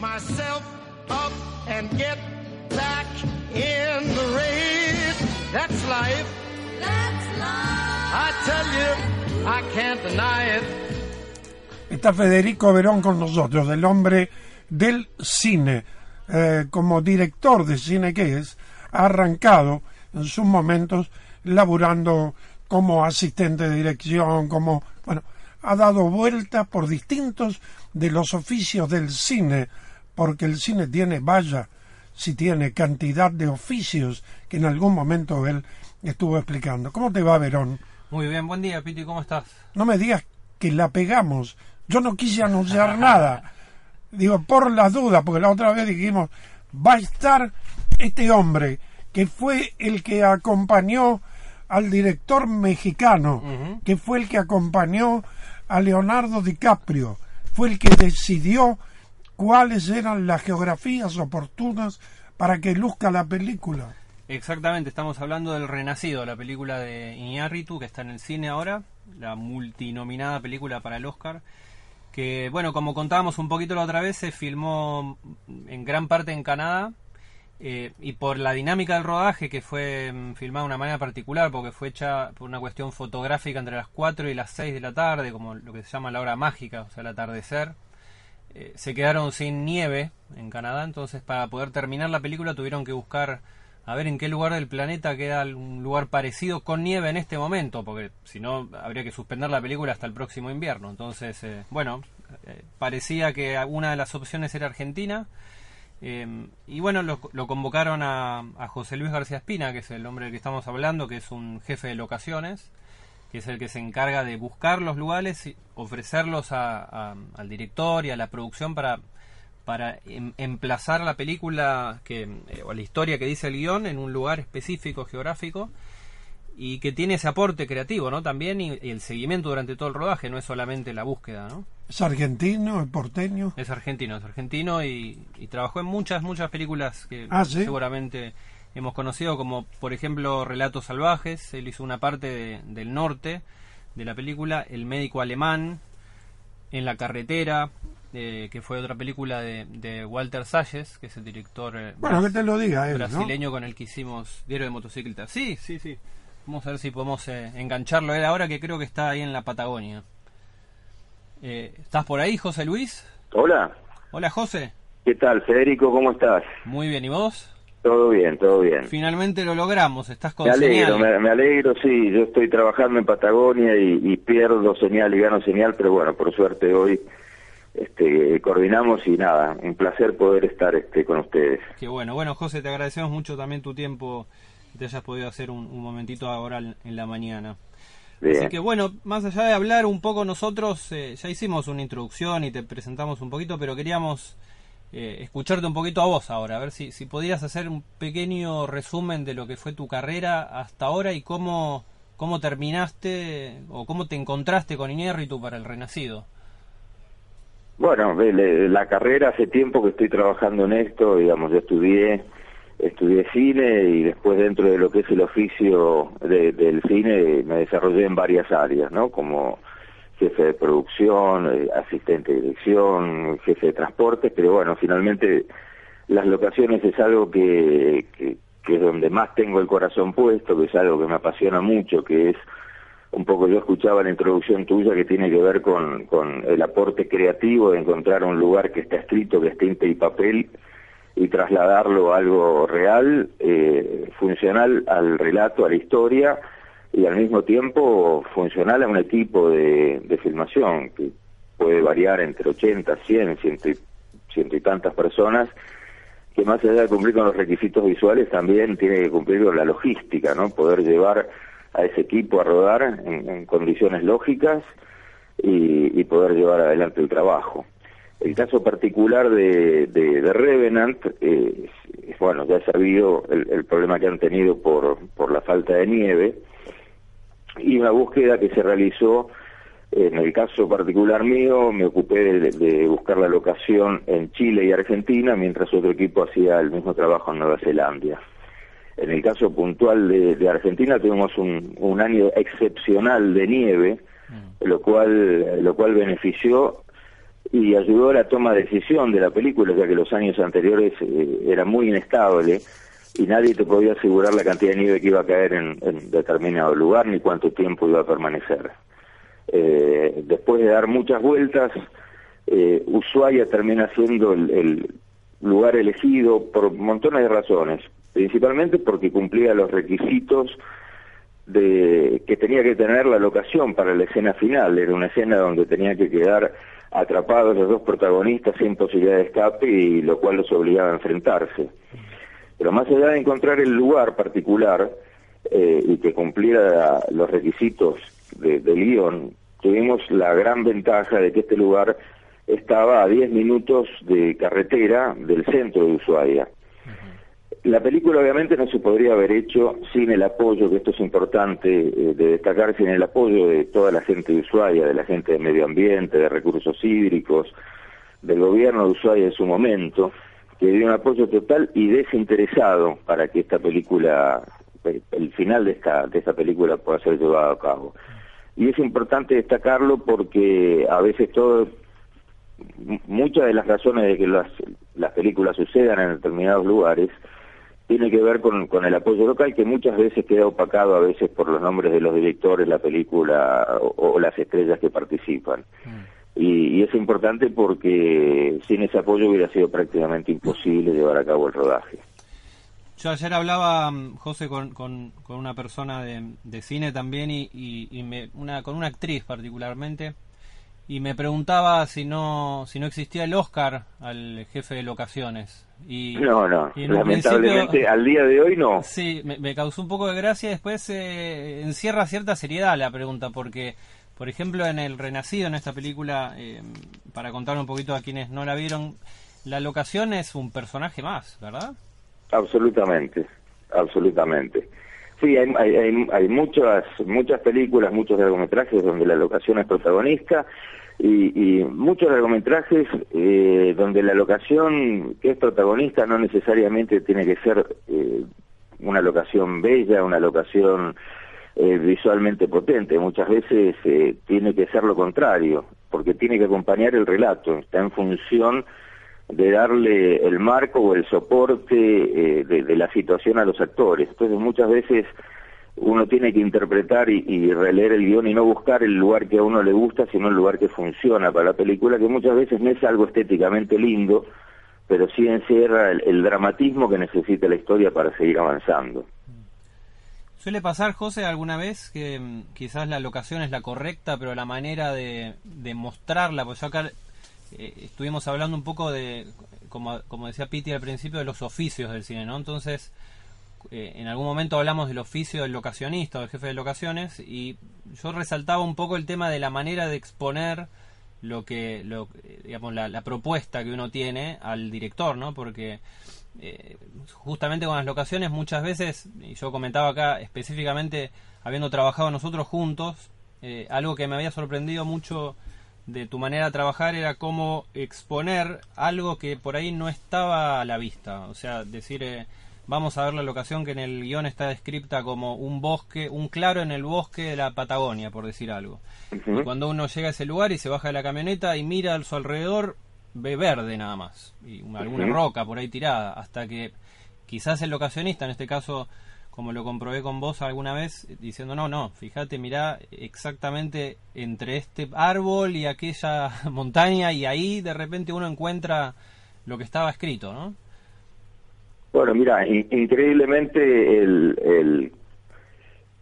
Myself up and get back in the race. That's life. That's life. I tell you, I can't deny it. Está Federico Verón con nosotros, el hombre del cine. Eh, como director de cine que es, ha arrancado en sus momentos laburando como asistente de dirección, como, bueno, ha dado vuelta por distintos de los oficios del cine porque el cine tiene, vaya, si tiene cantidad de oficios que en algún momento él estuvo explicando. ¿Cómo te va, Verón? Muy bien, buen día, Piti, ¿cómo estás? No me digas que la pegamos. Yo no quise anunciar nada. Digo, por las dudas, porque la otra vez dijimos, va a estar este hombre que fue el que acompañó al director mexicano, que fue el que acompañó a Leonardo DiCaprio, fue el que decidió cuáles eran las geografías oportunas para que luzca la película. Exactamente, estamos hablando del Renacido, la película de Iñárritu que está en el cine ahora, la multinominada película para el Oscar, que bueno, como contábamos un poquito la otra vez, se filmó en gran parte en Canadá eh, y por la dinámica del rodaje que fue mm, filmada de una manera particular, porque fue hecha por una cuestión fotográfica entre las 4 y las 6 de la tarde, como lo que se llama la hora mágica, o sea, el atardecer eh, se quedaron sin nieve en Canadá, entonces para poder terminar la película tuvieron que buscar a ver en qué lugar del planeta queda un lugar parecido con nieve en este momento, porque si no habría que suspender la película hasta el próximo invierno. Entonces, eh, bueno, eh, parecía que una de las opciones era Argentina. y bueno, lo, convocaron a, a, José Luis García Espina, que es el hombre del que estamos hablando, que es un jefe de locaciones que es el que se encarga de buscar los lugares y ofrecerlos al director y a la producción para, para em, emplazar la película que, eh, o la historia que dice el guion en un lugar específico geográfico y que tiene ese aporte creativo, ¿no? También y, el seguimiento durante todo el rodaje, no es solamente la búsqueda, ¿no? ¿Es argentino, es porteño? Es argentino, es argentino y, trabajó en muchas, muchas películas que ah, seguramente hemos conocido como por ejemplo Relatos Salvajes, él hizo una parte del norte de la película, El médico alemán, En la carretera, eh, que fue otra película de, Walter Salles, que es el director eh, bueno, que te lo diga brasileño con el que hicimos Diario de Motocicletas. Sí, sí, sí. Vamos a ver si podemos eh, engancharlo él ahora que creo que está ahí en la Patagonia. ¿Estás por ahí, José Luis? Hola. Hola, José. ¿Qué tal, Federico? ¿Cómo estás? Muy bien, ¿y vos? Todo bien, todo bien. Finalmente lo logramos, estás con me alegro, Me, alegro, sí, yo estoy trabajando en Patagonia y, pierdo señal y gano señal, pero bueno, por suerte hoy este, coordinamos y nada, un placer poder estar este, con ustedes. Qué bueno, bueno José, te agradecemos mucho también tu tiempo, te hayas podido hacer un, momentito ahora en la mañana. Así que bueno, más allá de hablar un poco nosotros, eh, ya hicimos una introducción y te presentamos un poquito, pero queríamos eh, escucharte un poquito a vos ahora, a ver si, si hacer un pequeño resumen de lo que fue tu carrera hasta ahora y cómo, cómo terminaste o cómo te encontraste con Inierritu para el Renacido. Bueno, la carrera hace tiempo que estoy trabajando en esto, digamos, yo estudié estudié cine y después dentro de lo que es el oficio del cine me desarrollé en varias áreas, ¿no? Como jefe de producción, eh, asistente de dirección, jefe de transporte, pero bueno, finalmente las locaciones es algo que, es donde más tengo el corazón puesto, que es algo que me apasiona mucho, que es un poco yo escuchaba la introducción tuya que tiene que ver con, el aporte creativo de encontrar un lugar que está escrito, que esté tinta y papel y trasladarlo a algo real, eh, funcional al relato, a la historia y al mismo tiempo funcional a un equipo de, de filmación que puede variar entre 80, 100, ciento y, ciento y tantas personas que más allá de cumplir con los requisitos visuales también tiene que cumplir con la logística, ¿no? Poder llevar a ese equipo a rodar en, condiciones lógicas y, poder llevar adelante el trabajo. El caso particular de, de, Revenant, eh, bueno, ya he sabido el, problema que han tenido por, por la falta de nieve y una búsqueda que se realizó, en el caso particular mío, me ocupé de, buscar la locación en Chile y Argentina, mientras otro equipo hacía el mismo trabajo en Nueva Zelanda. En el caso puntual de, Argentina tuvimos un, un, año excepcional de nieve, mm. lo cual, lo cual benefició y ayudó a la toma de decisión de la película, ya que los años anteriores eh, era muy inestable y nadie te podía asegurar la cantidad de nieve que iba a caer en, determinado lugar ni cuánto tiempo iba a permanecer. Eh, después de dar muchas vueltas, eh, Ushuaia termina siendo el, lugar elegido por montones de razones, principalmente porque cumplía los requisitos de que tenía que tener la locación para la escena final. Era una escena donde tenía que quedar atrapados los dos protagonistas sin posibilidad de escape y lo cual los obligaba a enfrentarse. Pero más allá de encontrar el lugar particular eh, y que cumpliera los requisitos de, del guion, tuvimos la gran ventaja de que este lugar estaba a 10 minutos de carretera del centro de Ushuaia. La película obviamente no se podría haber hecho sin el apoyo, que esto es importante eh, de destacar, sin el apoyo de toda la gente de Ushuaia, de la gente de medio ambiente, de recursos hídricos, del gobierno de Ushuaia en su momento, que dio un apoyo total y desinteresado para que esta película, el final de esta, de esta película pueda ser llevado a cabo. Y es importante destacarlo porque a veces todo, muchas de las razones de que las, las películas sucedan en determinados lugares, tiene que ver con, con el apoyo local que muchas veces queda opacado a veces por los nombres de los directores, la película o, las estrellas que participan. Mm. Y, es importante porque sin ese apoyo hubiera sido prácticamente imposible llevar a cabo el rodaje. Yo ayer hablaba, mm, José, con, con, una persona de, cine también y, y, me, una, con una actriz particularmente y me preguntaba si no si no existía el Oscar al jefe de locaciones no, no, lamentablemente al día de hoy no. Sí, me, causó un poco de gracia, después eh, encierra cierta seriedad la pregunta, porque, por ejemplo, en El Renacido, en esta película, eh, para contar un poquito a quienes no la vieron, la locación es un personaje más, ¿verdad? Absolutamente, absolutamente. Sí, hay, hay, hay muchas, muchas películas, muchos largometrajes donde la locación es protagonista y, muchos largometrajes eh, donde la locación que es protagonista no necesariamente tiene que ser eh, una locación bella, una locación eh, visualmente potente, muchas veces tiene que ser lo contrario, porque tiene que acompañar el relato, está en función de darle el marco o el soporte de la situación a los actores. Entonces muchas veces uno tiene que interpretar y, releer el guion y no buscar el lugar que a uno le gusta, sino el lugar que funciona para la película, que muchas veces no es algo estéticamente lindo, pero sí encierra el, dramatismo que necesita la historia para seguir avanzando. ¿Suele pasar, José, alguna vez que mm, quizás la locación es la correcta, pero la manera de, mostrarla, pues acá eh, estuvimos hablando un poco de, como, como decía Piti al principio, de los oficios del cine, ¿no? Entonces, eh, en algún momento hablamos del oficio del locacionista o del jefe de locaciones y yo resaltaba un poco el tema de la manera de exponer lo que lo, digamos la, propuesta que uno tiene al director no porque eh, justamente con las locaciones muchas veces y yo comentaba acá específicamente habiendo trabajado nosotros juntos eh, algo que me había sorprendido mucho de tu manera de trabajar era cómo exponer algo que por ahí no estaba a la vista. O sea decir vamos a ver la locación que en el guion está descripta como un bosque, un claro en el bosque de la Patagonia, por decir algo. Y cuando uno llega a ese lugar y se baja de la camioneta y mira a su alrededor, ve verde nada más, y alguna roca por ahí tirada, hasta que quizás el locacionista, en este caso, como lo comprobé con vos alguna vez, diciendo, no, no, fíjate, mira exactamente entre este árbol y aquella montaña, y ahí de repente uno encuentra lo que estaba escrito, ¿no? Bueno, mira, increíblemente el, el,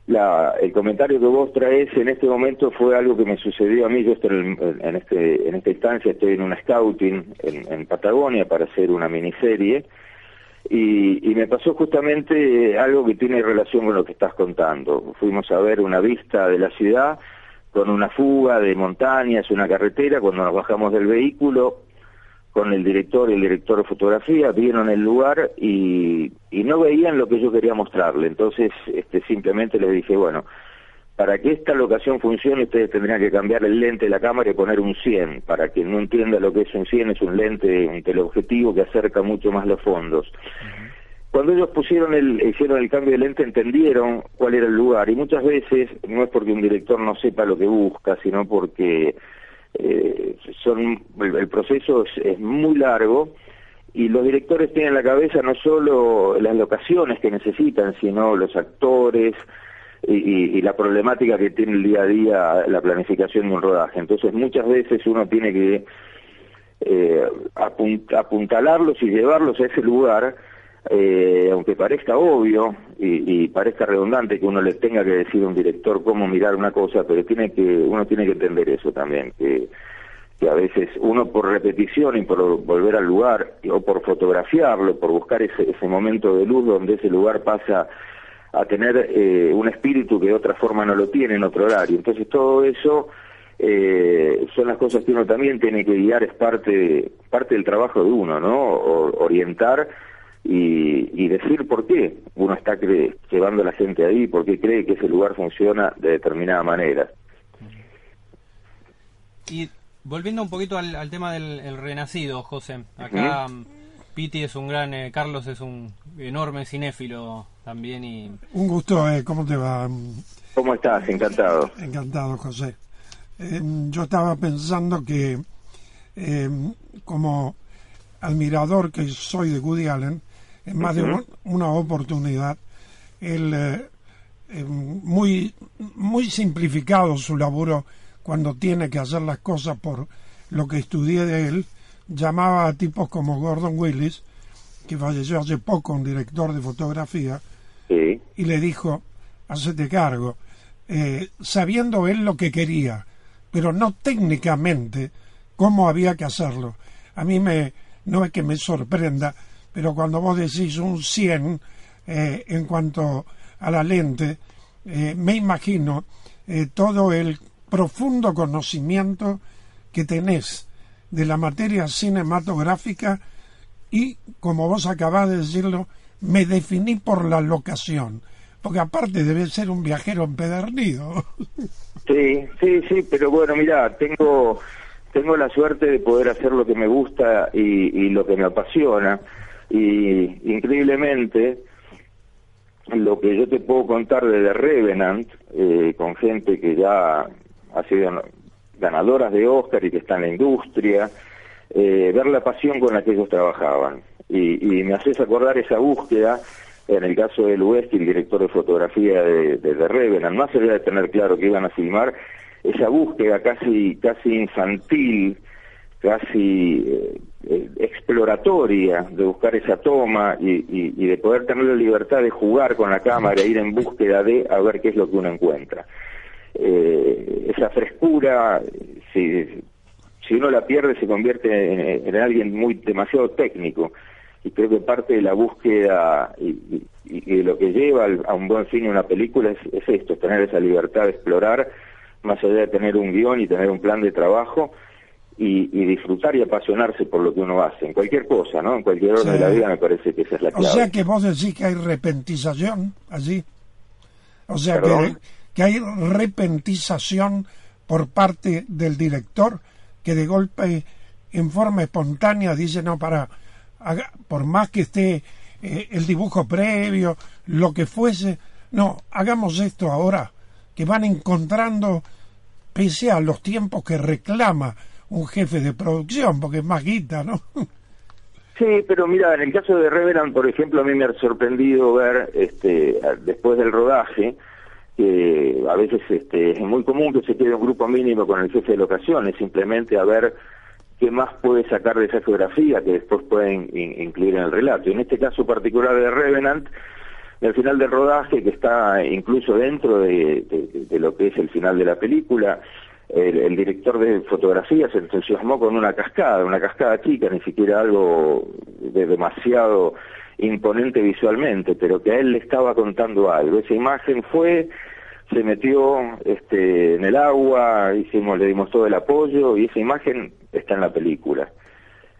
la, el comentario que vos traes en este momento fue algo que me sucedió a mí. Yo estoy en, este, en esta instancia estoy en un scouting en, Patagonia para hacer una miniserie Y, y, me pasó justamente algo que tiene relación con lo que estás contando. Fuimos a ver una vista de la ciudad con una fuga de montañas, una carretera, cuando nos bajamos del vehículo, con el director y el director de fotografía, vieron el lugar y, y no veían lo que yo quería mostrarle. Entonces, este, simplemente les dije, bueno, para que esta locación funcione, ustedes tendrían que cambiar el lente de la cámara y poner un 100. Para quien no entienda lo que es un 100, es un lente, un teleobjetivo que acerca mucho más los fondos. Cuando ellos pusieron el, hicieron el cambio de lente, entendieron cuál era el lugar. Y muchas veces no es porque un director no sepa lo que busca, sino porque eh, son el, proceso es, muy largo y los directores tienen en la cabeza no solo las locaciones que necesitan, sino los actores y, la problemática que tiene el día a día la planificación de un rodaje. Entonces muchas veces uno tiene que eh, apuntalarlos y llevarlos a ese lugar eh, aunque parezca obvio y, y, parezca redundante que uno le tenga que decir a un director cómo mirar una cosa, pero tiene que uno tiene que entender eso también, que, a veces uno por repetición y por volver al lugar o por fotografiarlo, por buscar ese, ese momento de luz donde ese lugar pasa a tener eh, un espíritu que de otra forma no lo tiene en otro horario. Entonces todo eso eh, son las cosas que uno también tiene que guiar, es parte, parte del trabajo de uno, ¿no? O, orientar y, decir por qué uno está llevando a la gente ahí, por qué cree que ese lugar funciona de determinada manera. Y volviendo un poquito al, tema del renacido, José, acá Piti es un gran, eh, Carlos es un enorme cinéfilo también y... Un gusto, eh, ¿cómo te va? ¿Cómo estás? Encantado. Encantado, José. Eh, yo estaba pensando que como admirador que soy de Woody Allen, en más de una oportunidad, él, eh, eh, muy, muy simplificado su laburo cuando tiene que hacer las cosas por lo que estudié de él, llamaba a tipos como Gordon Willis, que falleció hace poco, un director de fotografía, y le dijo, hacete cargo, eh, sabiendo él lo que quería, pero no técnicamente cómo había que hacerlo. A mí me, no es que me sorprenda, pero cuando vos decís un 100 eh, en cuanto a la lente, eh, me imagino eh, todo el profundo conocimiento que tenés de la materia cinematográfica y, como vos acabás de decirlo, me definí por la locación, porque aparte debe ser un viajero empedernido. Sí, sí, sí, pero bueno, mira, tengo tengo la suerte de poder hacer lo que me gusta y lo que me apasiona y increíblemente lo que yo te puedo contar de The Revenant eh, con gente que ya ha sido ganadoras de Oscar y que está en la industria eh, ver la pasión con la que ellos trabajaban. Y, y, me haces acordar esa búsqueda en el caso de Luesti, el director de fotografía de, The Revenant más allá de tener claro que iban a filmar esa búsqueda casi casi infantil casi eh, de buscar esa toma y, de poder tener la libertad de jugar con la cámara, ir en búsqueda de a ver qué es lo que uno encuentra. Eh, esa frescura, si, uno la pierde, se convierte en, alguien muy demasiado técnico. Y creo que parte de la búsqueda y, de lo que lleva a un buen cine una película es esto, tener esa libertad de explorar, más allá de tener un guion y tener un plan de trabajo, y, disfrutar y apasionarse por lo que uno hace, en cualquier cosa, ¿no? En cualquier orden de la vida me parece que esa es la clave. O sea que vos decís que hay repentización allí. O sea que, que, hay repentización por parte del director que de golpe en forma espontánea dice, no, para, por más que esté eh, el dibujo previo, lo que fuese, no, hagamos esto ahora, que van encontrando, pese a los tiempos que reclama un jefe de producción, porque es más guita, ¿no? Sí, pero mira, en el caso de Reverend, por ejemplo, a mí me ha sorprendido ver, este, después del rodaje, que a veces este, es muy común que se quede un grupo mínimo con el jefe de locaciones, simplemente a ver qué más puede sacar de esa geografía que después pueden incluir en el relato. En este caso particular de Revenant, el final del rodaje, que está incluso dentro de, de, lo que es el final de la película, el, director de fotografía se entusiasmó con una cascada, una cascada chica, ni siquiera algo de demasiado imponente visualmente, pero que a él le estaba contando algo. Esa imagen fue, se metió este, en el agua, hicimos, le dimos todo el apoyo y esa imagen está en la película.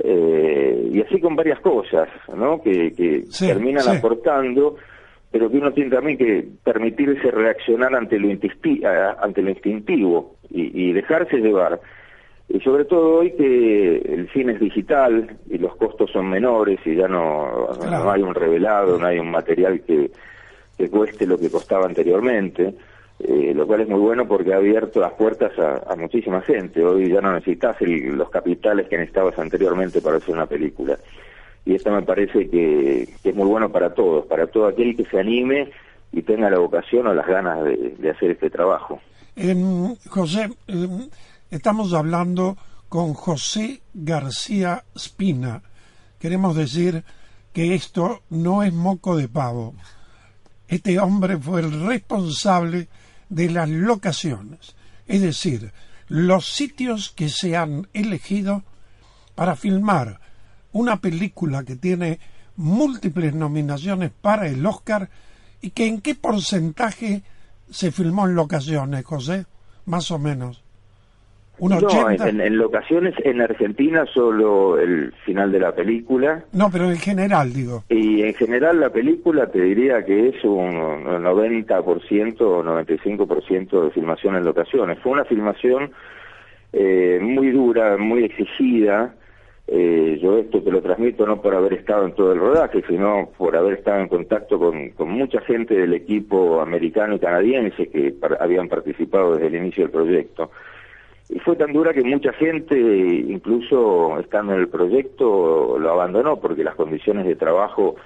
Eh, y así con varias cosas, ¿no? Que, que terminan aportando, pero que uno tiene también que permitirse reaccionar ante lo, ante lo instintivo y, y dejarse llevar. Y sobre todo hoy que el cine es digital y los costos son menores y ya no, no hay un revelado, no hay un material que, que cueste lo que costaba anteriormente, eh, lo cual es muy bueno porque ha abierto las puertas a, muchísima gente. Hoy ya no necesitas los capitales que necesitabas anteriormente para hacer una película. Y esto me parece que, es muy bueno para todos, para todo aquel que se anime y tenga la vocación o las ganas de, hacer este trabajo. José, Estamos hablando con José García Spina. Queremos decir que esto no es moco de pavo. Este hombre fue el responsable de las locaciones, es decir, los sitios que se han elegido para filmar una película que tiene múltiples nominaciones para el Oscar y que en qué porcentaje se filmó en locaciones, José, más o menos. No, en, locaciones en Argentina solo el final de la película. No, pero en general, digo. Y en general la película te diría que es un 90% o 95% de filmación en locaciones. Fue una filmación eh, muy dura, muy exigida. Eh, yo esto te lo transmito no por haber estado en todo el rodaje, sino por haber estado en contacto con, mucha gente del equipo americano y canadiense que habían participado desde el inicio del proyecto y fue tan dura que mucha gente, incluso estando en el proyecto, lo abandonó porque las condiciones de trabajo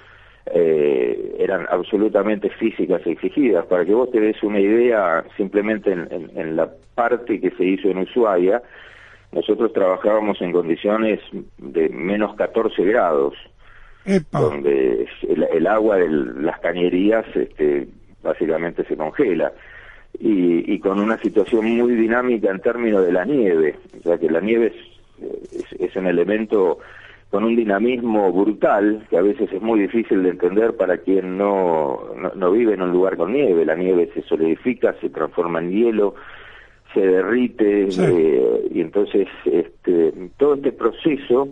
eh, eran absolutamente físicas exigidas. Para que vos te des una idea, simplemente en, la parte que se hizo en Ushuaia, nosotros trabajábamos en condiciones de menos 14 grados, donde el, agua de las cañerías este, básicamente se congela y, con una situación muy dinámica en términos de la nieve, o sea que la nieve es, es, un elemento con un dinamismo brutal que a veces es muy difícil de entender para quien no, no, vive en un lugar con nieve. La nieve se solidifica, se transforma en hielo, se derrite eh, y entonces este, todo este proceso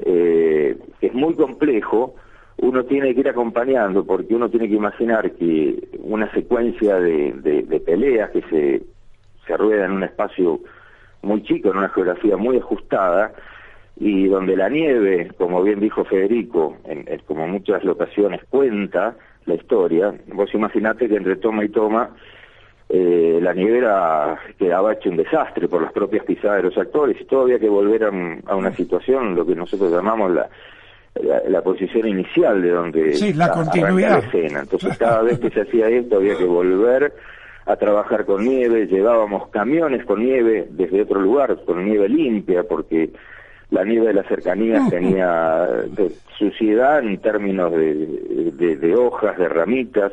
eh, es muy complejo. Uno tiene que ir acompañando porque uno tiene que imaginar que una secuencia de, de, peleas que se, se rueda en un espacio muy chico, en una geografía muy ajustada, y donde la nieve, como bien dijo Federico, en, como muchas locaciones cuenta la historia, vos imaginate que entre toma y toma eh, la nieve era, quedaba hecho un desastre por las propias pisadas de los actores y todavía había que volver a, a una situación, lo que nosotros llamamos la, la, posición inicial de donde sí, la continuidad. escena. Entonces cada vez que se hacía esto había que volver a trabajar con nieve, llevábamos camiones con nieve desde otro lugar, con nieve limpia, porque la nieve de las cercanías tenía suciedad en términos de, de, hojas, de ramitas.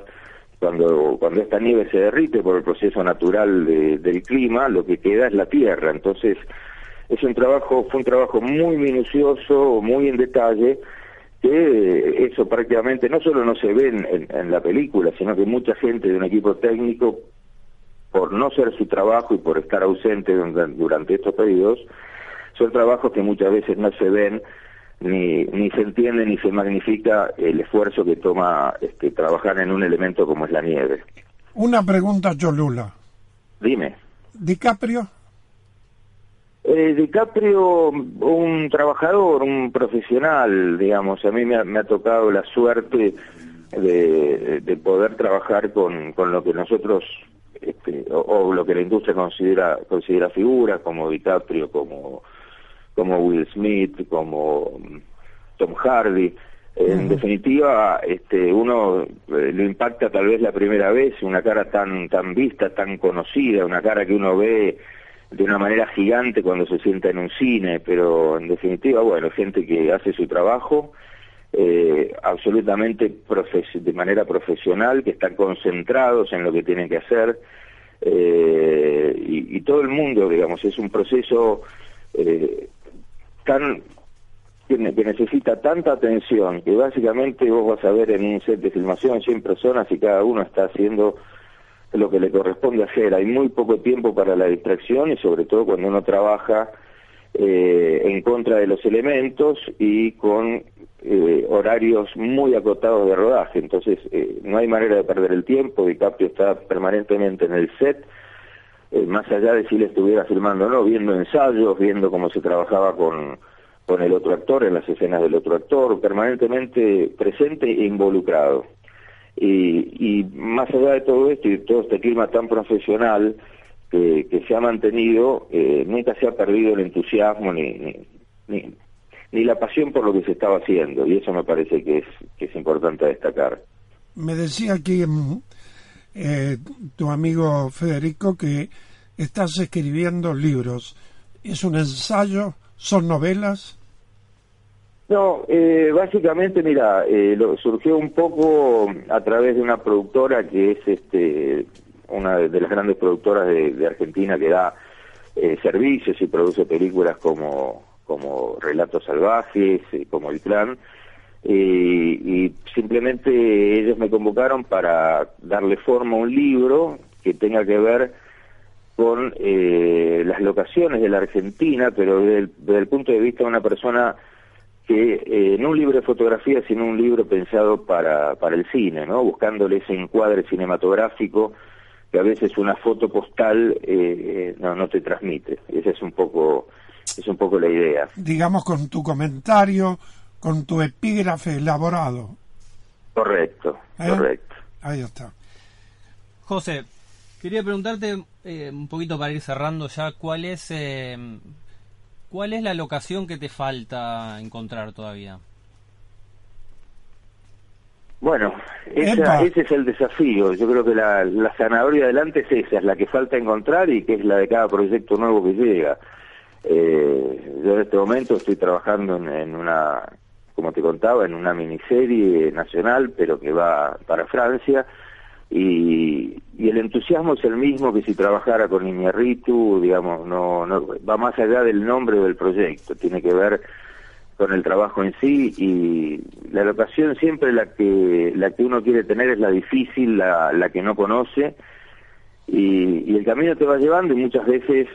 Cuando, cuando esta nieve se derrite por el proceso natural del clima, lo que queda es la tierra. Entonces, es un trabajo, fue un trabajo muy minucioso, muy en detalle, que eso prácticamente no solo no se ve en, la película, sino que mucha gente de un equipo técnico, por no ser su trabajo y por estar ausente durante estos periodos, son trabajos que muchas veces no se ven ni, ni se entiende ni se magnifica el esfuerzo que toma este, trabajar en un elemento como es la nieve. Una pregunta, Cholula. Dime. ¿DiCaprio? Eh, DiCaprio, un trabajador, un profesional, digamos, a mí me ha, tocado la suerte de, poder trabajar con, con lo que nosotros, este, o, lo que la industria considera, considera figuras, como DiCaprio, como, como Will Smith, como Tom Hardy. En definitiva, este, uno eh, lo impacta tal vez la primera vez, una cara tan, tan vista, tan conocida, una cara que uno ve de una manera gigante cuando se sienta en un cine, pero en definitiva, bueno, gente que hace su trabajo eh, absolutamente de manera profesional, que están concentrados en lo que tienen que hacer, eh, y, todo el mundo, digamos, es un proceso eh, tan que, necesita tanta atención que básicamente vos vas a ver en un set de filmación 100 personas y cada uno está haciendo lo que le corresponde hacer. Hay muy poco tiempo para la distracción y sobre todo cuando uno trabaja eh, en contra de los elementos y con eh, horarios muy acotados de rodaje. Entonces eh, no hay manera de perder el tiempo. DiCaprio está permanentemente en el set, más allá de si le estuviera filmando o no, viendo ensayos, viendo cómo se trabajaba con con el otro actor, en las escenas del otro actor, permanentemente presente e involucrado. Y, y más allá de todo esto y todo este clima tan profesional que, que se ha mantenido, eh, nunca se ha perdido el entusiasmo ni, ni, ni, la pasión por lo que se estaba haciendo, y eso me parece que es, que es importante destacar. Me decía que mm, eh, tu amigo Federico que estás escribiendo libros. ¿Es un ensayo? ¿Son novelas? No, eh, básicamente, mira, eh, lo, surgió un poco a través de una productora que es este una de las grandes productoras de, Argentina que da eh, servicios y produce películas como, como Relatos Salvajes, como El Plan, y simplemente ellos me convocaron para darle forma a un libro que tenga que ver con eh, las locaciones de la Argentina, pero desde el, punto de vista de una persona que eh, no un libro de fotografía, sino un libro pensado para, para el cine, ¿no? Buscándole ese encuadre cinematográfico que a veces una foto postal eh, no, no te transmite. Esa es un poco es un poco la idea. Digamos con tu comentario, con tu epígrafe elaborado. Correcto, correcto. Ahí está. José, Quería preguntarte eh, un poquito para ir cerrando ya, ¿cuál es eh, cuál es la locación que te falta encontrar todavía? Bueno, ese es el desafío. Yo creo que la, la zanahoria adelante es esa, es la que falta encontrar y que es la de cada proyecto nuevo que llega. Eh, yo en este momento estoy trabajando en, en, una, como te contaba, en una miniserie nacional, pero que va para Francia y, y, el entusiasmo es el mismo que si trabajara con Iñarritu, digamos, no, no va más allá del nombre del proyecto, tiene que ver con el trabajo en sí y la locación siempre la que la que uno quiere tener es la difícil, la, la que no conoce y, y el camino te va llevando y muchas veces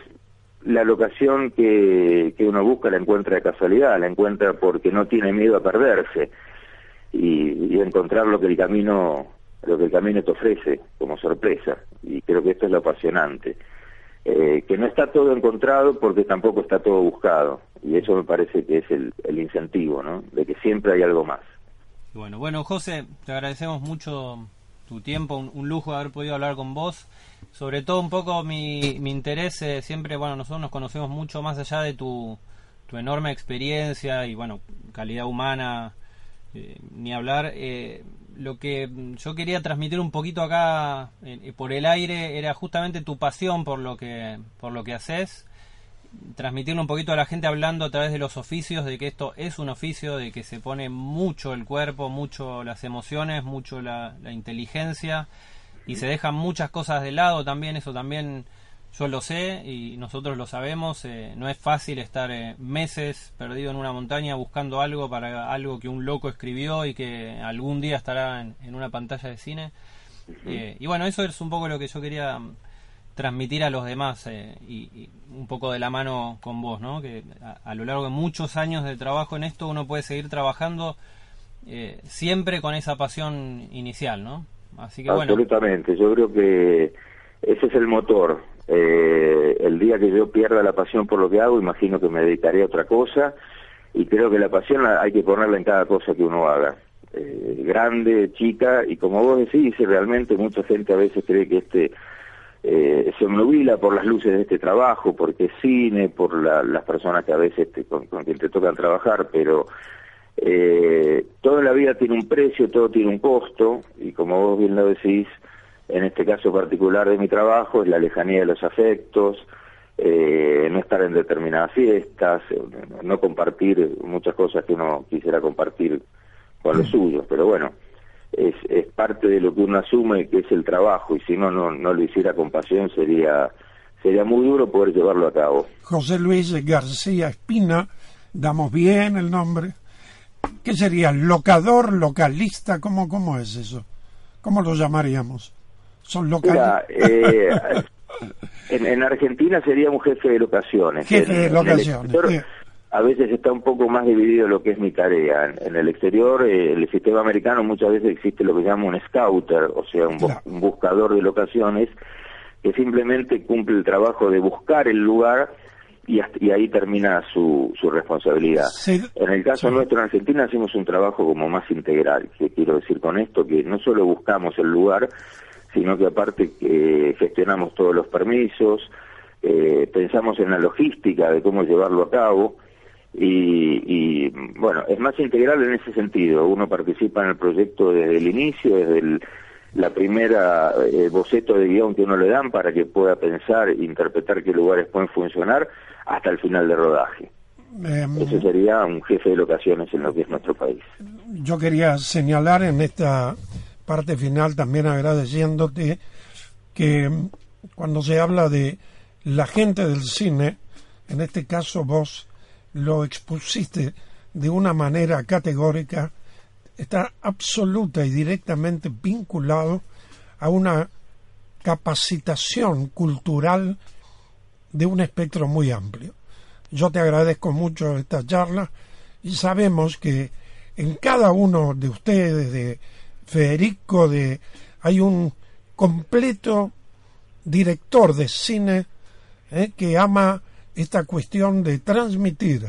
la locación que, que uno busca la encuentra de casualidad, la encuentra porque no tiene miedo a perderse y, y encontrar lo que el camino lo que el camino te ofrece como sorpresa, y creo que esto es lo apasionante. Eh, que no está todo encontrado porque tampoco está todo buscado, y eso me parece que es el, el incentivo, ¿no? De que siempre hay algo más. Bueno, bueno, José, te agradecemos mucho tu tiempo, un, lujo haber podido hablar con vos. Sobre todo un poco mi, mi interés, siempre, bueno, nosotros nos conocemos mucho más allá de tu, tu enorme experiencia y, bueno, calidad humana, eh, ni hablar. Eh, lo que yo quería transmitir un poquito acá eh, por el aire era justamente tu pasión por lo que por lo que haces transmitirlo un poquito a la gente hablando a través de los oficios de que esto es un oficio de que se pone mucho el cuerpo mucho las emociones mucho la, la inteligencia y se dejan muchas cosas de lado también eso también yo lo sé y nosotros lo sabemos, eh, no es fácil estar eh, meses perdido en una montaña buscando algo para algo que un loco escribió y que algún día estará en, una pantalla de cine. Eh, y bueno, eso es un poco lo que yo quería mm, transmitir a los demás y, un poco de la mano con vos, ¿no? Que a, lo largo de muchos años de trabajo en esto uno puede seguir trabajando siempre con esa pasión inicial, ¿no? Así que Absolutamente, yo creo que ese es el motor eh, el día que yo pierda la pasión por lo que hago, imagino que me dedicaré a otra cosa y creo que la pasión hay que ponerla en cada cosa que uno haga. Eh, grande, chica, y como vos decís, realmente mucha gente a veces cree que este eh, se obnubila por las luces de este trabajo, porque es cine, por las personas que a veces con, con, quien te tocan trabajar, pero eh, toda la vida tiene un precio, todo tiene un costo, y como vos bien lo decís, en este caso particular de mi trabajo es la lejanía de los afectos, eh, no estar en determinadas fiestas, eh, no compartir muchas cosas que uno quisiera compartir con los suyos, pero bueno, es, es parte de lo que uno asume que es el trabajo y si no, no, no lo hiciera con pasión sería, sería muy duro poder llevarlo a cabo. José Luis García Espina damos bien el nombre. ¿Qué sería? ¿Locador, localista? ¿Cómo, cómo es eso? ¿Cómo lo llamaríamos? ¿Son localistas? Eh, en, en, Argentina sería un jefe de locaciones. Jefe de locaciones. A veces está un poco más dividido lo que es mi tarea. En, el exterior, eh, el sistema americano muchas veces existe lo que se llama un scouter, o sea, un, un buscador de locaciones que simplemente cumple el trabajo de buscar el lugar y, y ahí termina su, su responsabilidad. En el caso nuestro en Argentina hacemos un trabajo como más integral. ¿Qué quiero decir con esto? Que no solo buscamos el lugar, sino que aparte que gestionamos todos los permisos, eh, pensamos en la logística de cómo llevarlo a cabo. Y, y, bueno, es más integral en ese sentido. Uno participa en el proyecto desde el inicio, desde el la primera eh, boceto de guion que uno le dan para que pueda pensar e interpretar qué lugares pueden funcionar hasta el final de rodaje. Em, Ese sería un jefe de locaciones en lo que es nuestro país. Yo quería señalar en esta parte final también agradeciéndote que cuando se habla de la gente del cine, en este caso vos lo expusiste de una manera categórica está absoluta y directamente vinculado a una capacitación cultural de un espectro muy amplio. Yo te agradezco mucho esta charla y sabemos que en cada uno de ustedes, de Federico, de hay un completo director de cine eh, que ama esta cuestión de transmitir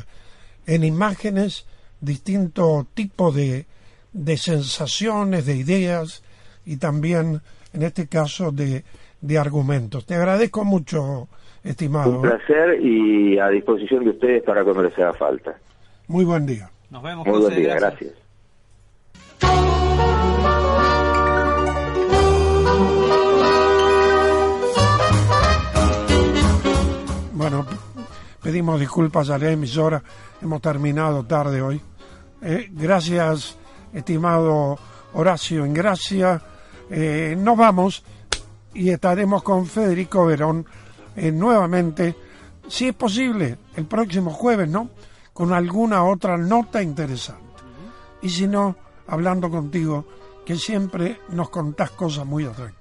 en imágenes distinto tipo de de sensaciones, de ideas y también, en este caso, de, de argumentos. Te agradezco mucho, estimado. Un placer y a disposición de ustedes para cuando les haga falta. Muy buen día. Nos vemos. Muy buen día, gracias. Bueno, pedimos disculpas a la emisora, hemos terminado tarde hoy. Eh, gracias estimado Horacio Ingracia. Eh, nos vamos y estaremos con Federico Verón eh, nuevamente, si es posible, el próximo jueves, ¿no? Con alguna otra nota interesante. Y si no, hablando contigo, que siempre nos contás cosas muy atractivas.